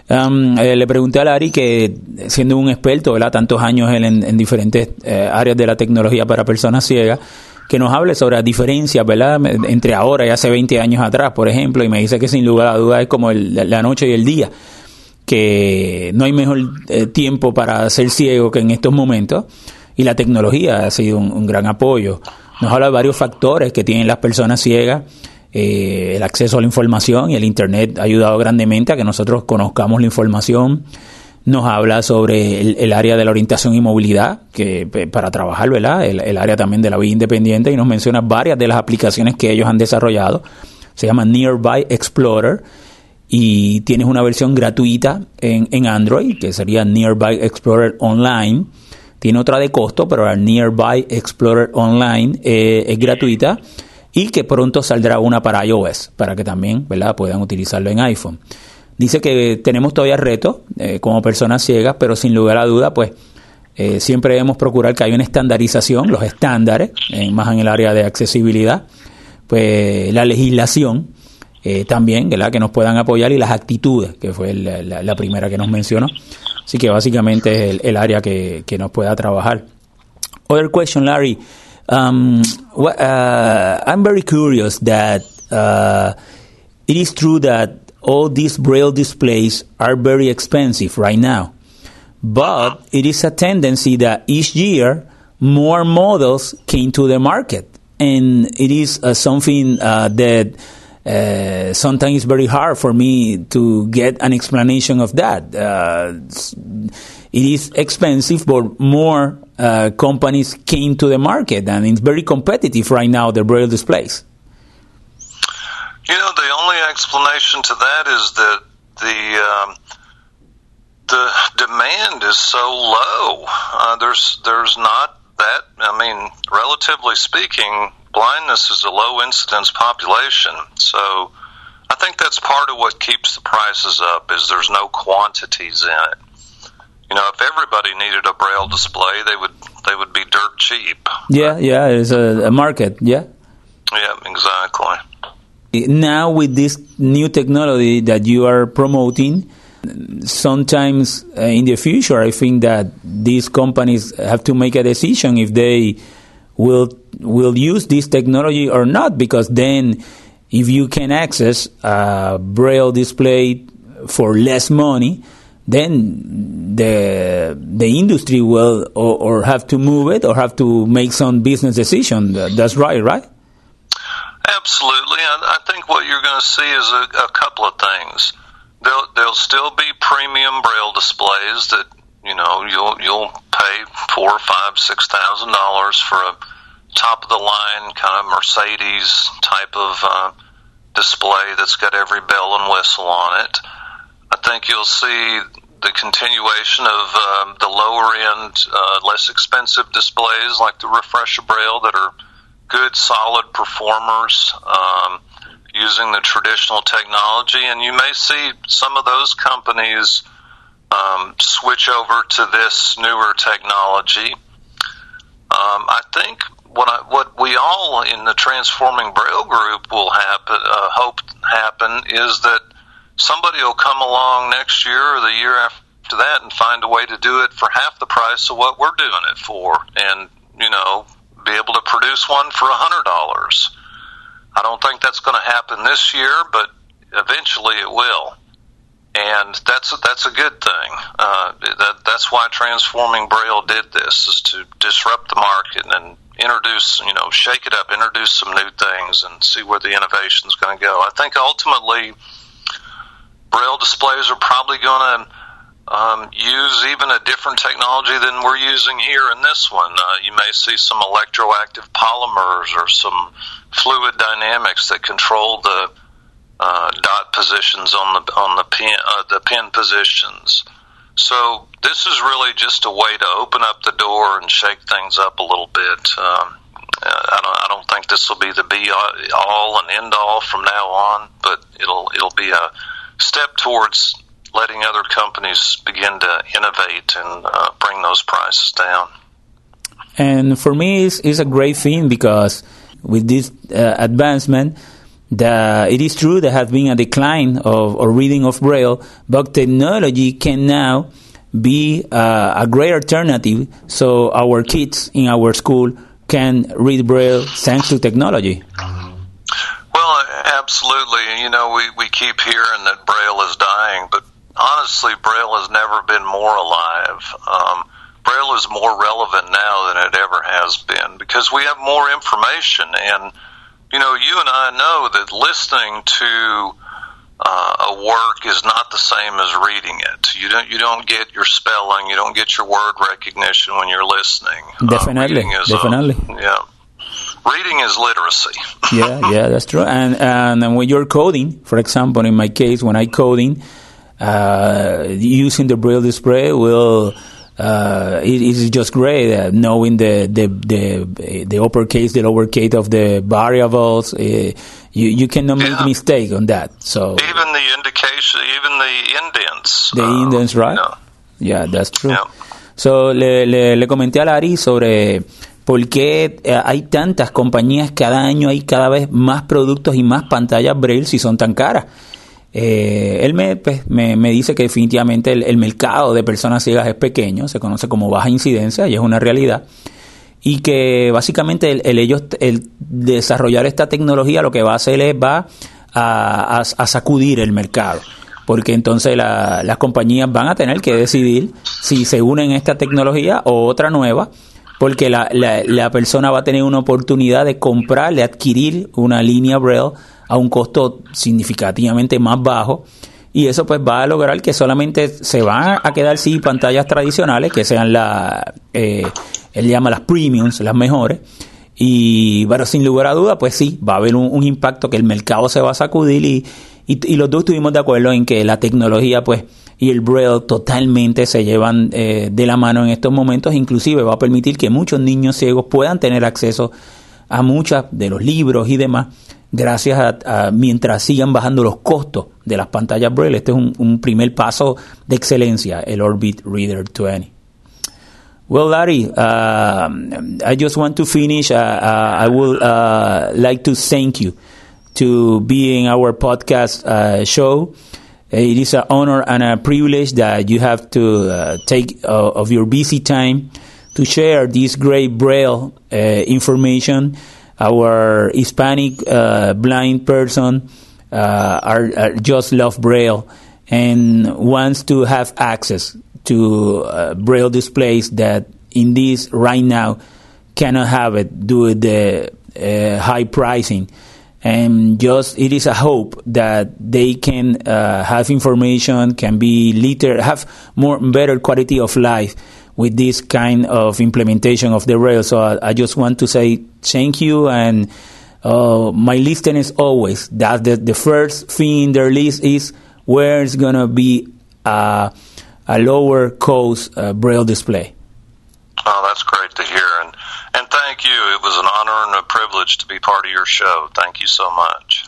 Um, eh, le pregunté a Larry que siendo un experto, ¿verdad? tantos años él en, en diferentes eh, áreas de la tecnología para personas ciegas, que nos hable sobre las diferencias, ¿verdad? Entre ahora y hace 20 años atrás, por ejemplo, y me dice que sin lugar a dudas es como el- la noche y el día, que no hay mejor eh, tiempo para ser ciego que en estos momentos, y la tecnología ha sido un, gran apoyo. Nos habla de varios factores que tienen las personas ciegas, eh, el acceso a la información y el Internet ha ayudado grandemente a que nosotros conozcamos la información. Nos habla sobre el, área de la orientación y movilidad, que para trabajar, ¿verdad? El, el área también de la vida independiente y nos menciona varias de las aplicaciones que ellos han desarrollado. Se llama Nearby Explorer y tienes una versión gratuita en, en Android, que sería Nearby Explorer Online. Tiene otra de costo, pero la Nearby Explorer Online eh, es gratuita y que pronto saldrá una para iOS, para que también ¿verdad? puedan utilizarlo en iPhone. Dice que tenemos todavía retos eh, como personas ciegas, pero sin lugar a duda, pues eh, siempre debemos procurar que haya una estandarización, los estándares, en- más en el área de accesibilidad, pues la legislación eh, también, ¿verdad? que nos puedan apoyar y las actitudes, que fue la, primera que nos mencionó. Así que básicamente es el, área que, que nos pueda trabajar. Other question, Larry. Um, wha- uh, I'm very curious that uh, it is true that all these braille displays are very expensive right now, but it is a tendency that each year more models came to the market, and it is uh, something uh, that uh, sometimes it's very hard for me to get an explanation of that. Uh, it is expensive, but more uh, companies came to the market, and it's very competitive right now. The braille displays. You know, the only explanation to that is that the um, the demand is so low. Uh, there's there's not that. I mean, relatively speaking, blindness is a low incidence population. So, I think that's part of what keeps the prices up. Is there's no quantities in it. You know, if everybody needed a braille display, they would they would be dirt cheap. Yeah, yeah, it's a, a market. Yeah. Yeah, exactly. Now with this new technology that you are promoting sometimes uh, in the future i think that these companies have to make a decision if they will will use this technology or not because then if you can access a braille display for less money then the the industry will or, or have to move it or have to make some business decision. That's right right? Absolutely, think what you're going to see is a, a couple of things. There'll, there'll still be premium braille displays that you know you'll you'll pay four, five, six thousand dollars for a top of the line kind of Mercedes type of uh, display that's got every bell and whistle on it. I think you'll see the continuation of um, the lower end, uh, less expensive displays like the Refreshabraille that are good, solid performers um, using the traditional technology, and you may see some of those companies um, switch over to this newer technology. Um, I think what I, what we all in the Transforming Braille group will happen, uh, hope happen is that somebody will come along next year or the year after that and find a way to do it for half the price of what we're doing it for, and you know be able to produce one for a hundred dollars. I don't think that's going to happen this year, but eventually it will, and that's that's a good thing. Uh, that that's why Transforming Braille did this is to disrupt the market and introduce you know shake it up, introduce some new things, and see where the innovation is going to go. I think ultimately Braille displays are probably going to um, use even a different technology than we're using here in this one. Uh, you may see some electroactive polymers or some fluid dynamics that control the uh, dot positions on the on the pin uh, the pin positions. So this is really just a way to open up the door and shake things up a little bit. Um, I don't I don't think this will be the be all and end all from now on, but it'll it'll be a step towards letting other companies begin to innovate and uh, bring those prices down. And for me, it's, it's a great thing because with this uh, advancement, the, it is true there has been a decline of or reading of Braille, but technology can now be uh, a great alternative so our kids in our school can read Braille thanks to technology. Well, absolutely. You know, we, we keep hearing that Braille is dying, but honestly, Braille has never been more alive. Um, Braille is more relevant now than it ever has been because we have more information. And, you know, you and I know that listening to uh, a work is not the same as reading it. You don't you don't get your spelling, you don't get your word recognition when you're listening. Definitely, uh, definitely. A, yeah. Reading is literacy. yeah, yeah, that's true. And and when you're coding, for example, in my case, when I coding, uh, using the braille display will uh, it is just great uh, knowing the, the the the uppercase, the lowercase of the variables. Uh, you you cannot make yeah. mistake on that. So even the indication, even the indents. The uh, indents, right? Yeah, that's true. Yeah. So le, le, le comenté a Larry sobre por qué eh, hay tantas compañías cada año hay cada vez más productos y más pantallas braille si son tan caras. Eh, él me, pues, me, me, dice que definitivamente el, mercado de personas ciegas es pequeño, se conoce como baja incidencia y es una realidad. Y que básicamente el, ellos, el desarrollar esta tecnología lo que va a hacer es va a, a, sacudir el mercado. Porque entonces las compañías van a tener que decidir si se unen esta tecnología o otra nueva porque la, la, la, persona va a tener una oportunidad de comprar, de adquirir una línea Braille a un costo significativamente más bajo. Y eso pues va a lograr que solamente se van a quedar sí pantallas tradicionales que sean la eh, él llama las premiums las mejores. Y pero sin lugar a duda pues sí va a haber un, impacto que el mercado se va a sacudir y, y, los dos estuvimos de acuerdo en que la tecnología pues y el braille totalmente se llevan eh, de la mano en estos momentos. Inclusive va a permitir que muchos niños ciegos puedan tener acceso a muchos de los libros y demás gracias a, a, mientras sigan bajando los costos de las pantallas Braille. Este es un, un primer paso de excelencia, el Orbit Reader 20. Well, Larry, uh, I just want to finish. Uh, uh, I would uh, like to thank you to being our podcast uh, show. It is an honor and a privilege that you have to uh, take of your busy time to share this great Braille information our Hispanic uh, blind person uh, are, are, just love Braille and wants to have access to uh, Braille displays that in this right now cannot have it due to the uh, high pricing. And just it is a hope that they can uh, have information, can be liter, have more better quality of life with this kind of implementation of the rail. So I, I just want to say thank you and uh, my listeners always that the, the first thing in their list is where it's gonna be a, a lower cost uh, braille display. Oh, that's great to hear, and and thank you. It was an honor and a privilege to be part of your show. Thank you so much.